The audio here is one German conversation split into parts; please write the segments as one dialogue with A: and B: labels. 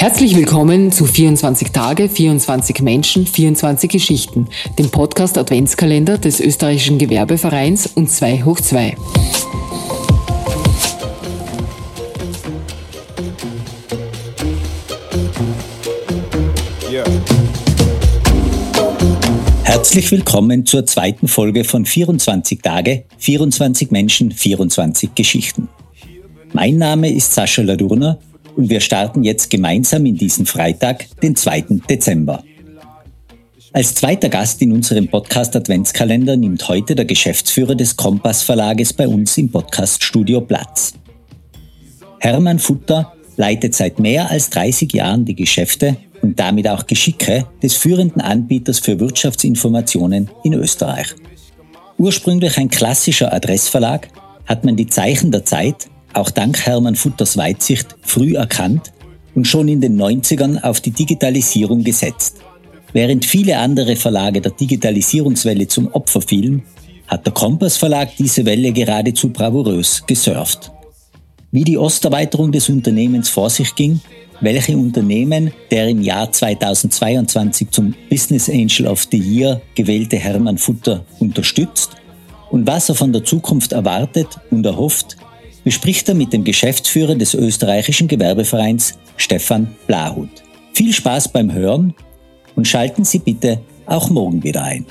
A: Herzlich willkommen zu 24 Tage, 24 Menschen, 24 Geschichten, dem Podcast Adventskalender des österreichischen Gewerbevereins und 2 hoch 2.
B: Herzlich willkommen zur zweiten Folge von 24 Tage, 24 Menschen, 24 Geschichten. Mein Name ist Sascha Ladurner und wir starten jetzt gemeinsam in diesen Freitag, den 2. Dezember. Als zweiter Gast in unserem Podcast Adventskalender nimmt heute der Geschäftsführer des Kompass Verlages bei uns im Podcaststudio Platz. Hermann Futter leitet seit mehr als 30 Jahren die Geschäfte und damit auch Geschicke des führenden Anbieters für Wirtschaftsinformationen in Österreich. Ursprünglich ein klassischer Adressverlag, hat man die Zeichen der Zeit auch dank Hermann Futters Weitsicht früh erkannt und schon in den 90ern auf die Digitalisierung gesetzt. Während viele andere Verlage der Digitalisierungswelle zum Opfer fielen, hat der Kompass Verlag diese Welle geradezu bravourös gesurft. Wie die Osterweiterung des Unternehmens vor sich ging, welche Unternehmen der im Jahr 2022 zum Business Angel of the Year gewählte Hermann Futter unterstützt und was er von der Zukunft erwartet und erhofft, bespricht er mit dem Geschäftsführer des österreichischen Gewerbevereins Stefan Blahut. Viel Spaß beim Hören und schalten Sie bitte auch morgen wieder ein.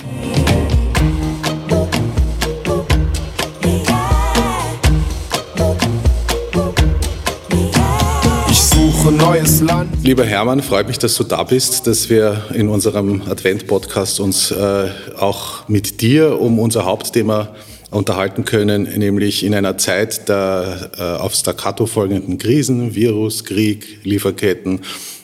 C: neues Land. Lieber Hermann, freut mich, dass du da bist, dass wir in unserem Advent-Podcast uns äh, auch mit dir um unser Hauptthema unterhalten können, nämlich in einer Zeit der äh, auf Staccato folgenden Krisen, Virus, Krieg, Lieferketten,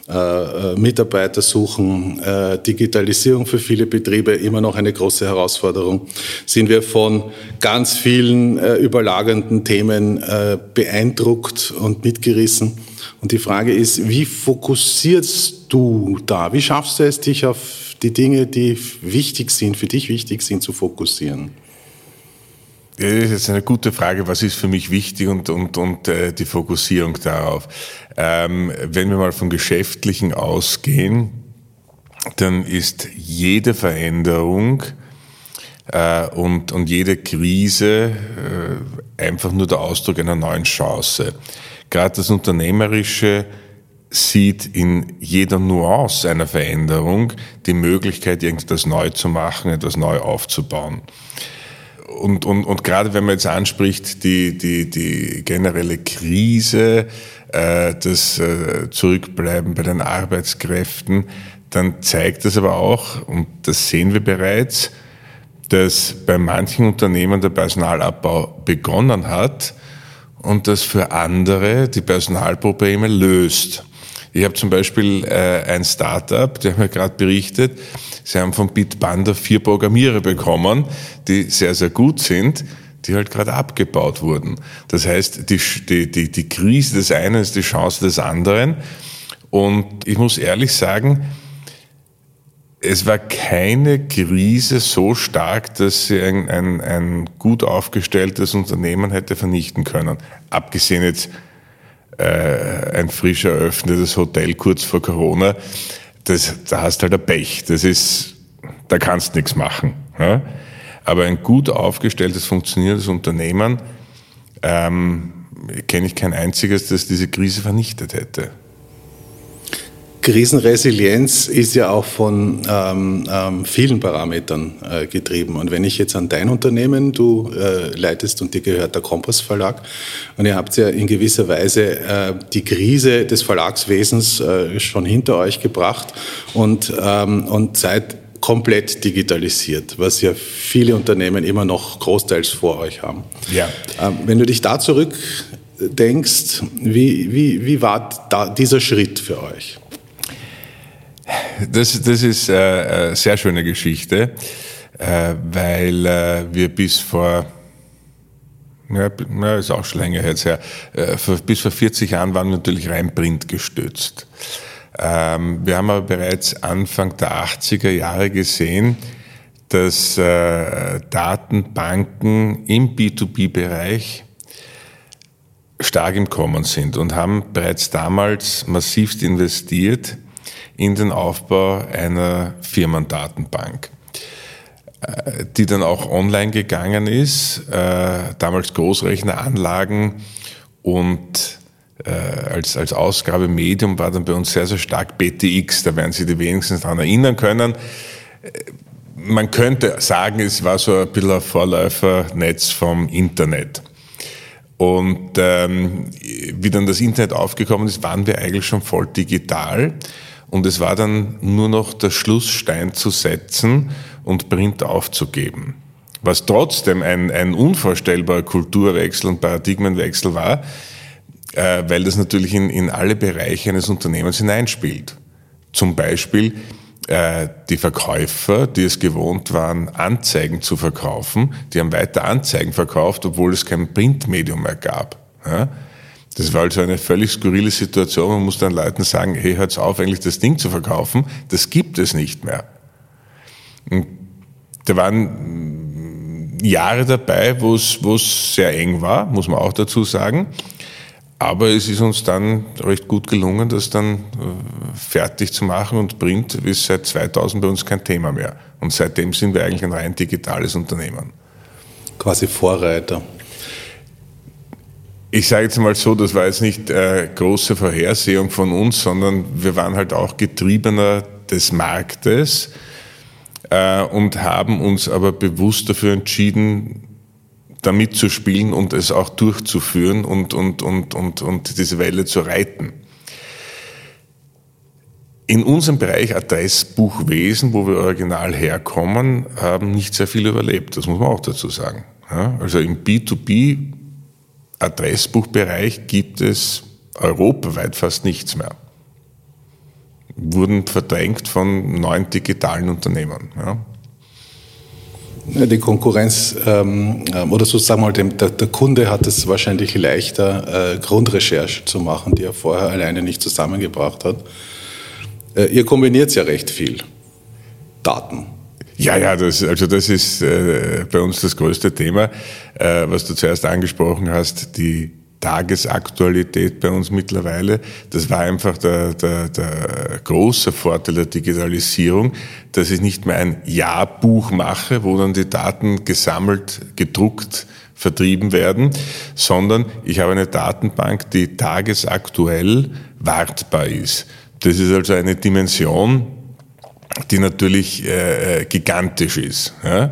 C: äh, äh, Mitarbeiter suchen, äh, Digitalisierung für viele Betriebe immer noch eine große Herausforderung, sind wir von ganz vielen äh, überlagernden Themen äh, beeindruckt und mitgerissen. Und die Frage ist, wie fokussierst du da? Wie schaffst du es, dich auf die Dinge, die wichtig sind, für dich wichtig sind, zu fokussieren?
D: Das ist jetzt eine gute Frage, was ist für mich wichtig und, und, und äh, die Fokussierung darauf. Ähm, wenn wir mal vom Geschäftlichen ausgehen, dann ist jede Veränderung äh, und, und jede Krise äh, einfach nur der Ausdruck einer neuen Chance. Gerade das Unternehmerische sieht in jeder Nuance einer Veränderung die Möglichkeit, irgendetwas neu zu machen, etwas neu aufzubauen und, und, und gerade wenn man jetzt anspricht, die, die, die generelle Krise, äh, das äh, Zurückbleiben bei den Arbeitskräften, dann zeigt das aber auch, und das sehen wir bereits, dass bei manchen Unternehmen der Personalabbau begonnen hat und das für andere die Personalprobleme löst. Ich habe zum Beispiel äh, ein Startup, der hat mir gerade berichtet, sie haben von Bitbanda vier Programmierer bekommen, die sehr, sehr gut sind, die halt gerade abgebaut wurden. Das heißt, die, die, die, die Krise des einen ist die Chance des anderen. Und ich muss ehrlich sagen, es war keine Krise so stark, dass sie ein, ein, ein gut aufgestelltes Unternehmen hätte vernichten können. Abgesehen jetzt äh, ein frisch eröffnetes Hotel kurz vor Corona, das, da hast halt ein Pech. Das ist, da kannst nichts machen. Ja? Aber ein gut aufgestelltes, funktionierendes Unternehmen ähm, kenne ich kein einziges, das diese Krise vernichtet hätte.
C: Krisenresilienz ist ja auch von ähm, ähm, vielen Parametern äh, getrieben. Und wenn ich jetzt an dein Unternehmen, du äh, leitest und dir gehört der Kompass Verlag, und ihr habt ja in gewisser Weise äh, die Krise des Verlagswesens äh, schon hinter euch gebracht und, ähm, und seid komplett digitalisiert, was ja viele Unternehmen immer noch großteils vor euch haben. Ja. Ähm, wenn du dich da zurückdenkst, wie, wie, wie war da dieser Schritt für euch?
D: Das, das ist äh, eine sehr schöne Geschichte, äh, weil äh, wir bis vor, ja, ist auch schon länger jetzt her, bis vor 40 Jahren waren wir natürlich rein Print gestützt. Ähm, wir haben aber bereits Anfang der 80er Jahre gesehen, dass Datenbanken im B2B-Bereich stark im Kommen sind und haben bereits damals massivst investiert in den Aufbau einer Firmendatenbank, äh, die dann auch online gegangen ist, äh, damals Großrechneranlagen und äh, als, als Ausgabemedium war dann bei uns sehr, sehr stark BTX, da werden Sie die wenigstens daran erinnern können. Man könnte sagen, es war so ein bisschen ein Vorläufernetz vom Internet. Und ähm, wie dann das Internet aufgekommen ist, waren wir eigentlich schon voll digital. Und es war dann nur noch der Schlussstein zu setzen und Print aufzugeben. Was trotzdem ein, ein unvorstellbarer Kulturwechsel und Paradigmenwechsel war, äh, weil das natürlich in, in alle Bereiche eines Unternehmens hineinspielt. Zum Beispiel äh, die Verkäufer, die es gewohnt waren, Anzeigen zu verkaufen, die haben weiter Anzeigen verkauft, obwohl es kein Printmedium mehr gab. Ja? Das war also eine völlig skurrile Situation. Man muss dann Leuten sagen, hey, hört's auf, eigentlich das Ding zu verkaufen. Das gibt es nicht mehr. Und da waren Jahre dabei, wo es, sehr eng war, muss man auch dazu sagen. Aber es ist uns dann recht gut gelungen, das dann äh, fertig zu machen und Print ist seit 2000 bei uns kein Thema mehr. Und seitdem sind wir eigentlich ein rein digitales Unternehmen.
C: Quasi Vorreiter.
D: Ich sage jetzt mal so, das war jetzt nicht äh, große Vorhersehung von uns, sondern wir waren halt auch Getriebener des Marktes äh, und haben uns aber bewusst dafür entschieden, da mitzuspielen und es auch durchzuführen und, und, und, und, und diese Welle zu reiten. In unserem Bereich Adressbuchwesen, wo wir original herkommen, haben nicht sehr viele überlebt. Das muss man auch dazu sagen. Ja, also im B2B Adressbuchbereich gibt es europaweit fast nichts mehr. Wurden verdrängt von neuen digitalen Unternehmen. Ja.
C: Die Konkurrenz ähm, ähm oder sozusagen mal dem, der, der, Kunde hat es wahrscheinlich leichter, äh, Grundrecherche zu machen, die er vorher alleine nicht zusammengebracht hat. Äh, ihr kombiniert ja recht viel. Daten.
D: Ja, ja, das, also das ist äh, bei uns das größte Thema, äh, was du zuerst angesprochen hast, die Tagesaktualität bei uns mittlerweile. Das war einfach der, der, der große Vorteil der Digitalisierung, dass ich nicht mehr ein Jahrbuch mache, wo dann die Daten gesammelt, gedruckt, vertrieben werden, sondern ich habe eine Datenbank, die tagesaktuell wartbar ist. Das ist also eine Dimension, die natürlich äh, äh, gigantisch ist. Ja?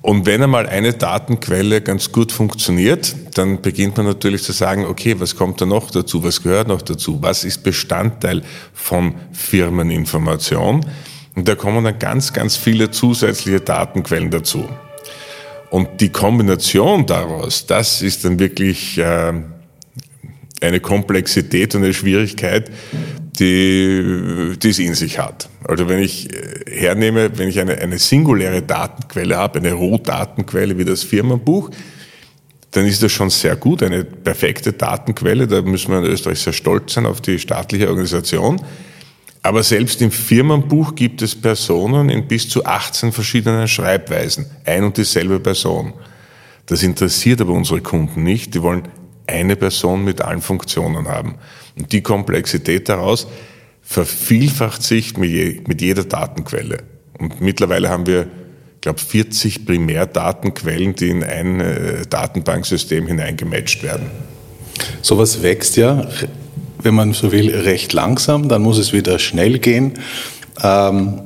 D: Und wenn einmal eine Datenquelle ganz gut funktioniert, dann beginnt man natürlich zu sagen, okay, was kommt da noch dazu, was gehört noch dazu, was ist Bestandteil von Firmeninformation. Und da kommen dann ganz, ganz viele zusätzliche Datenquellen dazu. Und die Kombination daraus, das ist dann wirklich äh, eine Komplexität und eine Schwierigkeit, die, die es in sich hat. Also wenn ich äh, hernehme, wenn ich eine, eine singuläre Datenquelle habe, eine Rohdatenquelle wie das Firmenbuch, dann ist das schon sehr gut, eine perfekte Datenquelle. Da müssen wir in Österreich sehr stolz sein auf die staatliche Organisation. Aber selbst im Firmenbuch gibt es Personen in bis zu 18 verschiedenen Schreibweisen. Ein und dieselbe Person. Das interessiert aber unsere Kunden nicht. Die wollen eine Person mit allen Funktionen haben. Und die Komplexität daraus vervielfacht sich mit jeder Datenquelle. Und mittlerweile haben wir, ich glaube, 40 Primärdatenquellen, die in ein äh, Datenbanksystem hineingematcht werden.
C: Sowas wächst ja, wenn man so will, recht langsam, dann muss es wieder schnell gehen. Ähm,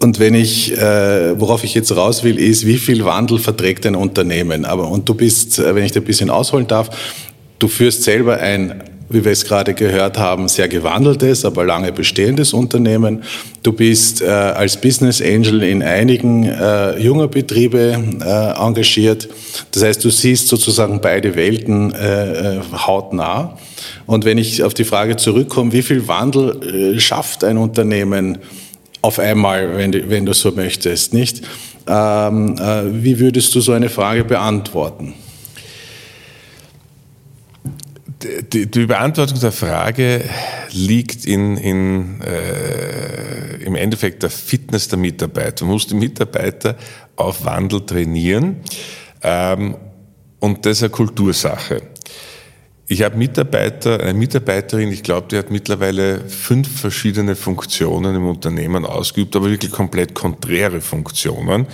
C: und wenn ich, äh, worauf ich jetzt raus will, ist, wie viel Wandel verträgt ein Unternehmen? Aber, und du bist, äh, wenn ich da ein bisschen ausholen darf, du führst selber ein wie wir es gerade gehört haben, sehr gewandeltes, aber lange bestehendes Unternehmen. Du bist äh, als Business Angel in einigen äh, junger Betriebe äh, engagiert. Das heißt, du siehst sozusagen beide Welten äh, äh, hautnah. Und wenn ich auf die Frage zurückkomme, wie viel Wandel äh, schafft ein Unternehmen auf einmal, wenn du, wenn du so möchtest, nicht? Ähm, wie würdest du so eine Frage beantworten?
D: die, die Beantwortung der Frage liegt in, in, äh, im Endeffekt der Fitness der Mitarbeiter. Man muss die Mitarbeiter auf Wandel trainieren ähm, und das ist eine Kultursache. Ich habe Mitarbeiter, eine Mitarbeiterin, ich glaube, die hat mittlerweile fünf verschiedene Funktionen im Unternehmen ausgeübt, aber wirklich komplett konträre Funktionen.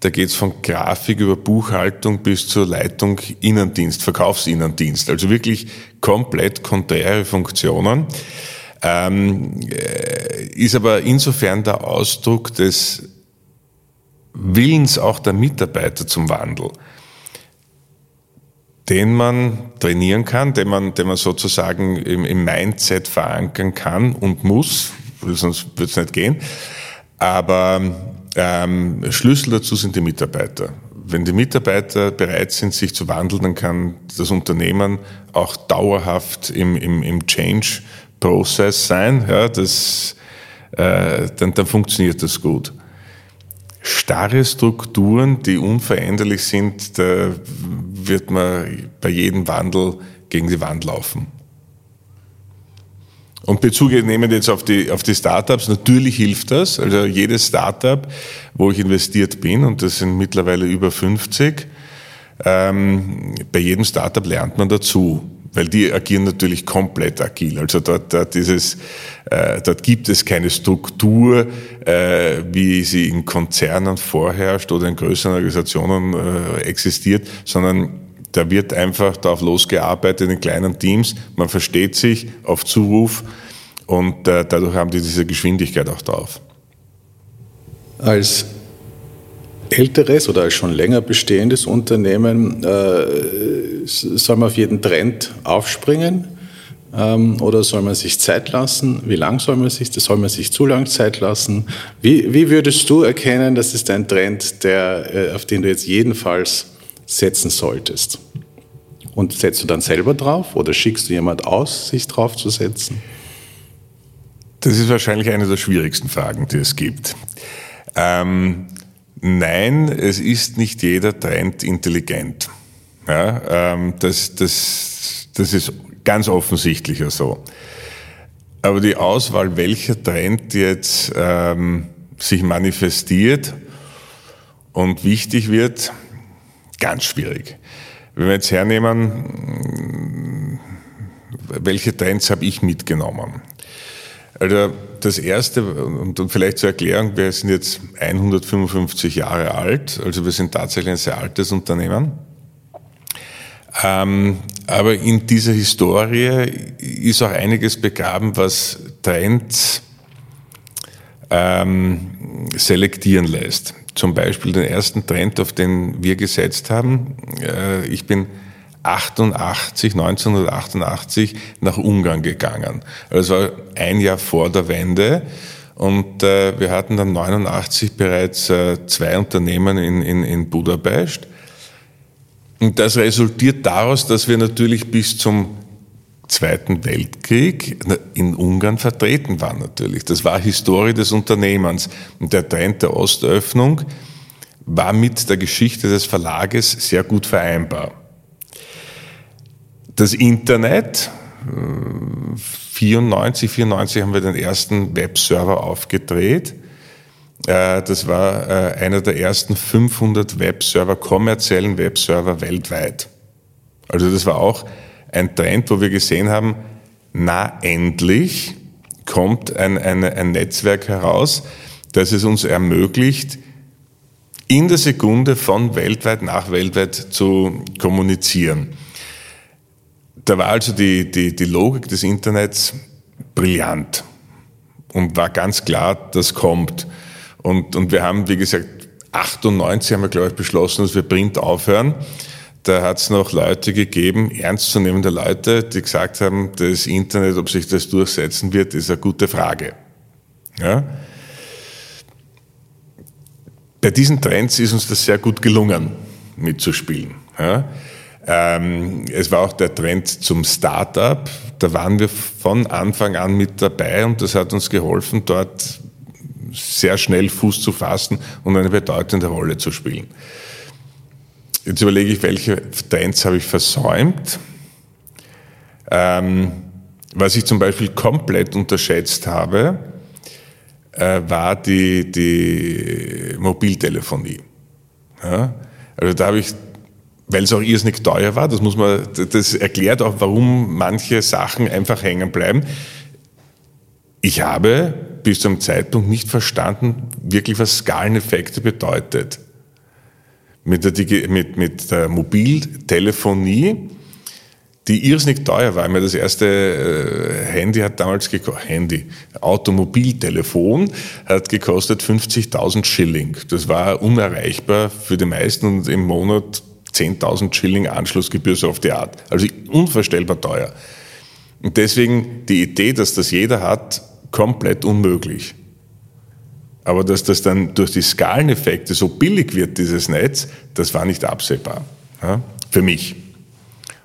D: Da geht es von Grafik über Buchhaltung bis zur Leitung Innendienst, Verkaufsinnendienst. Also wirklich komplett konträre Funktionen. Ähm, äh, ist aber insofern der Ausdruck des Willens auch der Mitarbeiter zum Wandel den man trainieren kann, den man, den man sozusagen im, im Mindset verankern kann und muss, sonst wird es nicht gehen. Aber ähm, Schlüssel dazu sind die Mitarbeiter. Wenn die Mitarbeiter bereit sind, sich zu wandeln, dann kann das Unternehmen auch dauerhaft im, im, im Change-Prozess sein. Ja, das, äh, dann, dann funktioniert das gut starre Strukturen, die unveränderlich sind, da wird man bei jedem Wandel gegen die Wand laufen. Und Bezug nehmen jetzt auf die, auf die Startups, natürlich hilft das. Also jedes Startup, wo ich investiert bin, und das sind mittlerweile über 50, ähm, bei jedem Startup lernt man dazu weil die agieren natürlich komplett agil. Also dort, dort, dieses, äh, dort gibt es keine Struktur, äh, wie sie in Konzernen vorherrscht oder in größeren Organisationen äh, existiert, sondern da wird einfach darauf losgearbeitet in kleinen Teams. Man versteht sich auf Zuruf und äh, dadurch haben die diese Geschwindigkeit auch drauf.
C: Als älteres oder schon länger bestehendes Unternehmen, äh, soll man auf jeden Trend aufspringen ähm, oder soll man sich Zeit lassen? Wie lang soll man sich, soll man sich zu lang Zeit lassen? Wie, wie würdest du erkennen, das ist ein Trend, der, äh, auf den du jetzt jedenfalls setzen solltest? Und setzt du dann selber drauf oder schickst du jemand aus, sich drauf zu setzen?
D: Das ist wahrscheinlich eine der schwierigsten Fragen, die es gibt. Ähm, Nein, es ist nicht jeder Trend intelligent. Ja, ähm, das, das, das ist ganz offensichtlich so. Aber die Auswahl, welcher Trend jetzt ähm, sich manifestiert und wichtig wird, ganz schwierig. Wenn wir jetzt hernehmen, welche Trends habe ich mitgenommen? Also das Erste, und vielleicht zur Erklärung, wir sind jetzt 155 Jahre alt, also wir sind tatsächlich ein sehr altes Unternehmen. Ähm, aber in dieser Historie ist auch einiges begraben, was Trends ähm, selektieren lässt. Zum Beispiel den ersten Trend, auf den wir gesetzt haben. Äh, ich bin 88, 1988 nach Ungarn gegangen. Also war ein Jahr vor der Wende. Und äh, wir hatten dann 89 bereits äh, zwei Unternehmen in, in, in Budapest. Und das resultiert daraus, dass wir natürlich bis zum Zweiten Weltkrieg in Ungarn vertreten waren natürlich. Das war Historie des Unternehmens. Und der Trend der Ostöffnung war mit der Geschichte des Verlages sehr gut vereinbar. Das Internet, 94, 94 haben wir den ersten Webserver aufgedreht. Äh, das war äh, einer der ersten 500 Webserver, kommerziellen Webserver weltweit. Also das war auch ein Trend, wo wir gesehen haben, na endlich kommt ein, ein, ein Netzwerk heraus, das es uns ermöglicht, in der Sekunde von weltweit nach weltweit zu kommunizieren. Da war also die, die, die Logik des Internets brillant und war ganz klar, das kommt. Und, und wir haben, wie gesagt, 98 haben wir, glaube ich, beschlossen, dass wir Print aufhören. Da hat es noch Leute gegeben, ernstzunehmende Leute, die gesagt haben, das Internet, ob sich das durchsetzen wird, ist eine gute Frage. Ja? Bei diesen Trends ist uns das sehr gut gelungen, mitzuspielen. Ja? Ähm, es war auch der Trend zum Start-up. Da waren wir von Anfang an mit dabei und das hat uns geholfen, dort sehr schnell Fuß zu fassen und eine bedeutende Rolle zu spielen. Jetzt überlege ich, welche Trends habe ich versäumt. Ähm, was ich zum Beispiel komplett unterschätzt habe, äh, war die, die Mobiltelefonie. Ja? Also da habe ich weil es auch irrsinnig teuer war. Das muss man, das erklärt auch, warum manche Sachen einfach hängen bleiben. Ich habe bis zum Zeitpunkt nicht verstanden, wirklich was Skaleneffekte bedeutet. Mit der, mit, mit der Mobiltelefonie, die irrsinnig teuer war. Meine, das erste äh, Handy hat damals gekostet, Handy, Automobiltelefon hat gekostet 50.000 Schilling. Das war unerreichbar für die meisten und im Monat 10.000 Schilling Anschlussgebühr so auf die Art. Also unvorstellbar teuer. Und deswegen die Idee, dass das jeder hat, komplett unmöglich. Aber dass das dann durch die Skaleneffekte so billig wird, dieses Netz, das war nicht absehbar. Ja, für mich.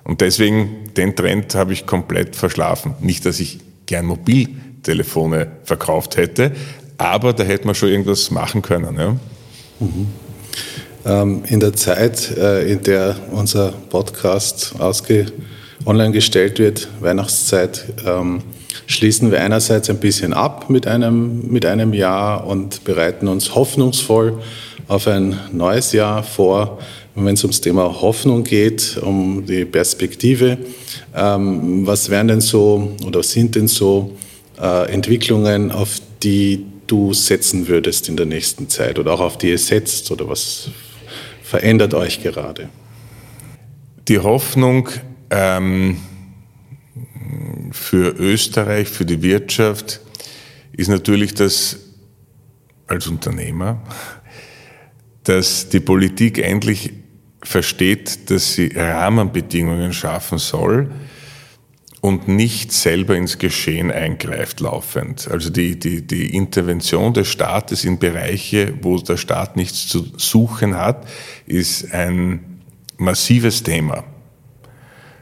D: Und deswegen, den Trend habe ich komplett verschlafen. Nicht, dass ich gern Mobiltelefone verkauft hätte, aber da hätte man schon irgendwas machen können. Ja.
C: Mhm. Ähm, in der Zeit, äh, in der unser Podcast ausge online gestellt wird, Weihnachtszeit, ähm, schließen wir einerseits ein bisschen ab mit einem, mit einem Jahr und bereiten uns hoffnungsvoll auf ein neues Jahr vor. Und wenn es ums Thema Hoffnung geht, um die Perspektive, ähm, was wären denn so oder sind denn so äh, Entwicklungen, auf die du setzen würdest in der nächsten Zeit oder auch auf die ihr setzt oder was verändert euch gerade?
D: Die Hoffnung ähm, für Österreich, für die Wirtschaft ist natürlich, dass als Unternehmer, dass die Politik endlich versteht, dass sie Rahmenbedingungen schaffen soll und nicht selber ins Geschehen eingreift laufend. Also die, die, die Intervention des Staates in Bereiche, wo der Staat nichts zu suchen hat, ist ein massives Thema.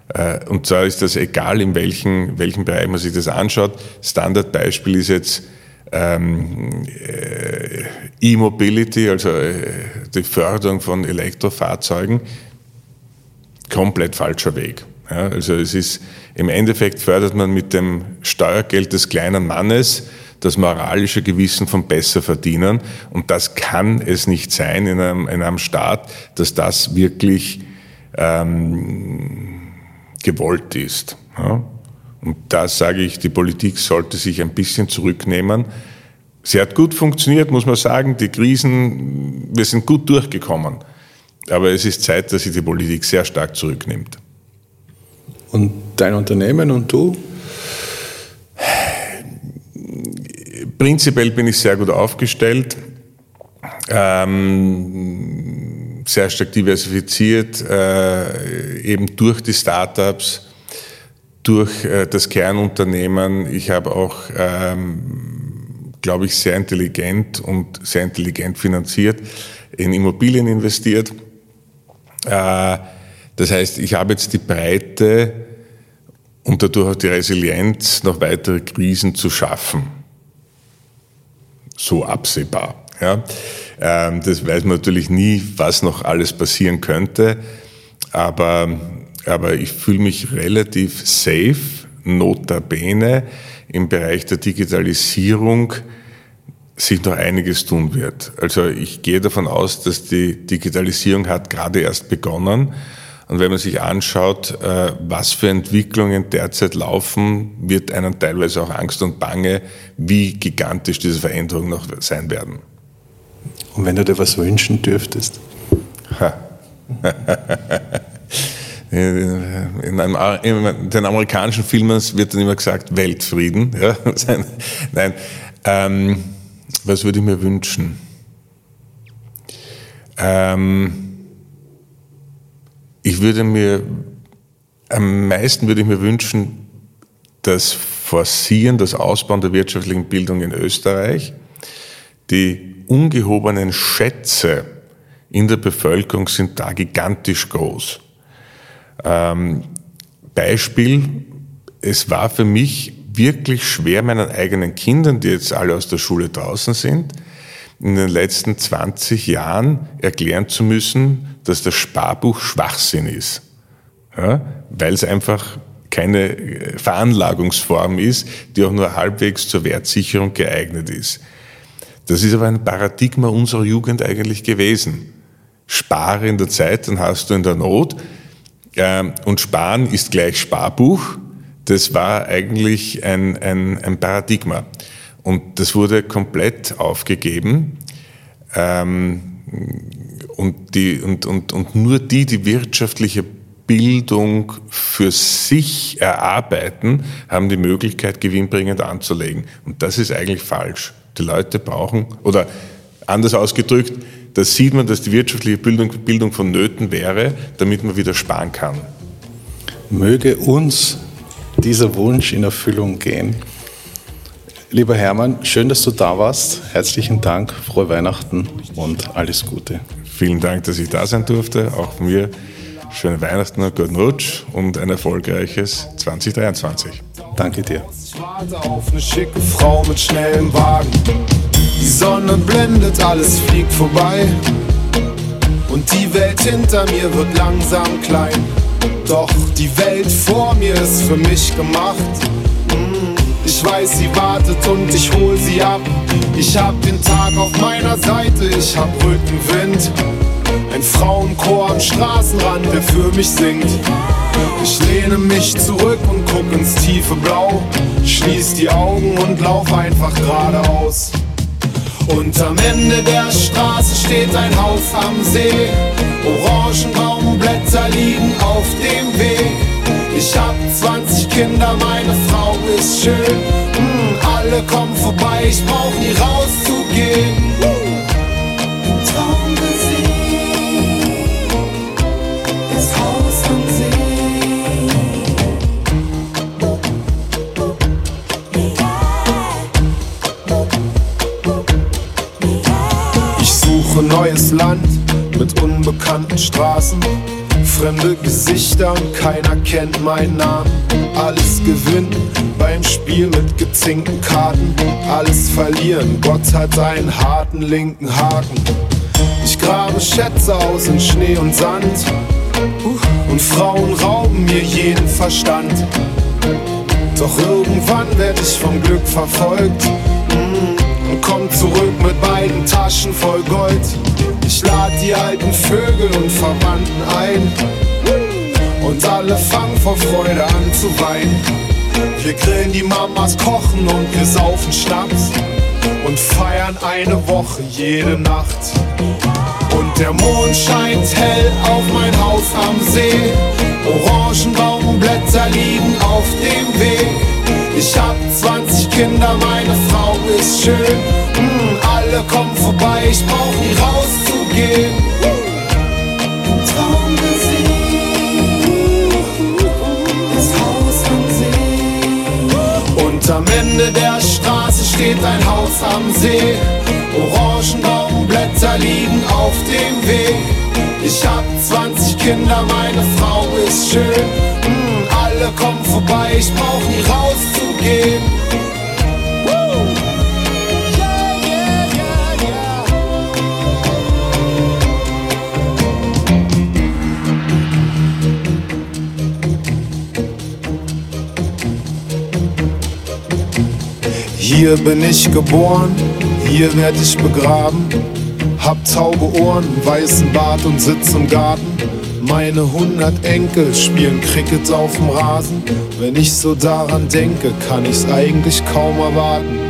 D: Äh, und zwar ist das egal, in welchem, welchem Bereich man sich das anschaut. Standardbeispiel ist jetzt ähm, äh, E-Mobility, also äh, die Förderung von Elektrofahrzeugen. Komplett falscher Weg. Ja, also es ist, im Endeffekt fördert man mit dem Steuergeld des kleinen Mannes das moralische Gewissen von Besserverdienern. Und das kann es nicht sein in einem, in einem Staat, dass das wirklich ähm, gewollt ist. Ja? Und da sage ich, die Politik sollte sich ein bisschen zurücknehmen. Sie hat gut funktioniert, muss man sagen. Die Krisen, wir sind gut durchgekommen. Aber es ist Zeit, dass sich die Politik sehr stark zurücknimmt.
C: Und dein Unternehmen und du?
D: Prinzipiell bin ich sehr gut aufgestellt, ähm, sehr stark diversifiziert, äh, eben durch die Startups, durch äh, das Kernunternehmen. Ich habe auch, ähm, glaube ich, sehr intelligent und sehr intelligent finanziert in Immobilien investiert. Äh, das heißt, ich habe jetzt die Breite und dadurch auch die Resilienz, noch weitere Krisen zu schaffen. So absehbar. Ja. Ähm, das weiß man natürlich nie, was noch alles passieren könnte, aber, aber ich fühle mich relativ safe, notabene, im Bereich der Digitalisierung sich noch einiges tun wird. Also ich gehe davon aus, dass die Digitalisierung hat gerade erst begonnen und wenn man sich anschaut, äh, was für Entwicklungen derzeit laufen, wird einem teilweise auch Angst und Bange, wie gigantisch diese Veränderungen noch sein werden.
C: Und wenn du dir was wünschen dürftest?
D: In, einem, in, den amerikanischen Filmen wird dann immer gesagt Weltfrieden. Ja? Nein, ähm, was würde ich mir wünschen? Ähm, ich würde mir, am meisten würde ich mir wünschen, das Forcieren, das Ausbauen der wirtschaftlichen Bildung in Österreich, die ungehobenen Schätze in der Bevölkerung sind da gigantisch groß. Ähm, Beispiel, es war für mich wirklich schwer, meinen eigenen Kindern, die jetzt alle aus der Schule draußen sind, in den letzten 20 Jahren erklären zu müssen, dass das Sparbuch Schwachsinn ist. Ja, weil es einfach keine äh, Veranlagungsform ist, die auch nur halbwegs zur Wertsicherung geeignet ist. Das ist aber ein Paradigma unserer Jugend eigentlich gewesen. spare in der Zeit, dann hast du in der Not. Ähm, und sparen ist gleich Sparbuch. Das war eigentlich ein, ein, ein Paradigma. Und das wurde komplett aufgegeben. Ähm, und, die, und, und, und nur die, die wirtschaftliche Bildung für sich erarbeiten, haben die Möglichkeit, gewinnbringend anzulegen. Und das ist eigentlich falsch. Die Leute brauchen, oder anders ausgedrückt, da sieht man, dass die wirtschaftliche Bildung, Bildung vonnöten wäre, damit man wieder sparen kann.
C: Möge uns dieser Wunsch in Erfüllung gehen. Lieber Hermann, schön, dass du da warst. Herzlichen Dank, frohe Weihnachten und alles Gute.
D: Vielen Dank, dass ich da sein durfte. Auch von mir schöne Weihnachten, einen guten Rutsch und ein erfolgreiches 2023.
C: Danke dir.
E: Auf eine schicke Frau mit schnellem Wagen. Die Sonne blendet, alles fliegt vorbei. Und die Welt hinter mir wird langsam klein. Doch die Welt vor mir ist für mich gemacht. Mm, ich weiß, sie wartet und ich hol sie ab. Ich hab den Tag auf meiner Seite, ich hab Rückenwind. Ein Frauenchor am Straßenrand, der für mich singt. Ich lehne mich zurück und guck ins tiefe Blau. Schließ die Augen und lauf einfach geradeaus. Und am Ende der Straße steht ein Haus am See. Orangenbaumblätter liegen auf dem Weg. Ich hab 20 Kinder, meine Frau ist schön. Mm, alle kommen vorbei, ich brauch nie rauszugehen. Traum gesehen, das Haus am See. Ich suche neues Land mit unbekannten Straßen. Fremde Gesichter und keiner kennt meinen Namen. Alles gewinnen beim Spiel mit gezinkten Karten. Alles verlieren, Gott hat einen harten linken Haken. Ich grabe Schätze aus in Schnee und Sand. Und Frauen rauben mir jeden Verstand. Doch irgendwann werde ich vom Glück verfolgt. Mm, und komm zurück mit beiden Taschen voll Gold. Ich lad die alten Vögel und Verwandten ein. Und alle fangen vor Freude an zu weinen. Wir grillen die Mamas, kochen und wir saufen Schnaps. Und feiern eine Woche jede Nacht. Und der Mond scheint hell auf mein Haus am See. Orangenbaumblätter liegen auf dem Weg. Ich hab 20 Kinder, meine Frau ist schön. Mm, alle kommen vorbei, ich brauch nie rauszugehen. Gesehen, das Haus am See. Und am Ende der Straße steht ein Haus am See. Orangenbaumblätter liegen auf dem Weg. Ich hab 20 Kinder, meine Frau ist schön. Alle kommen vorbei, ich brauch nie rauszugehen. Hier bin ich geboren, hier werd ich begraben. Hab taube Ohren, weißen Bart und sitz im Garten. Meine hundert Enkel spielen Cricket auf dem Rasen. Wenn ich so daran denke, kann ich's eigentlich kaum erwarten.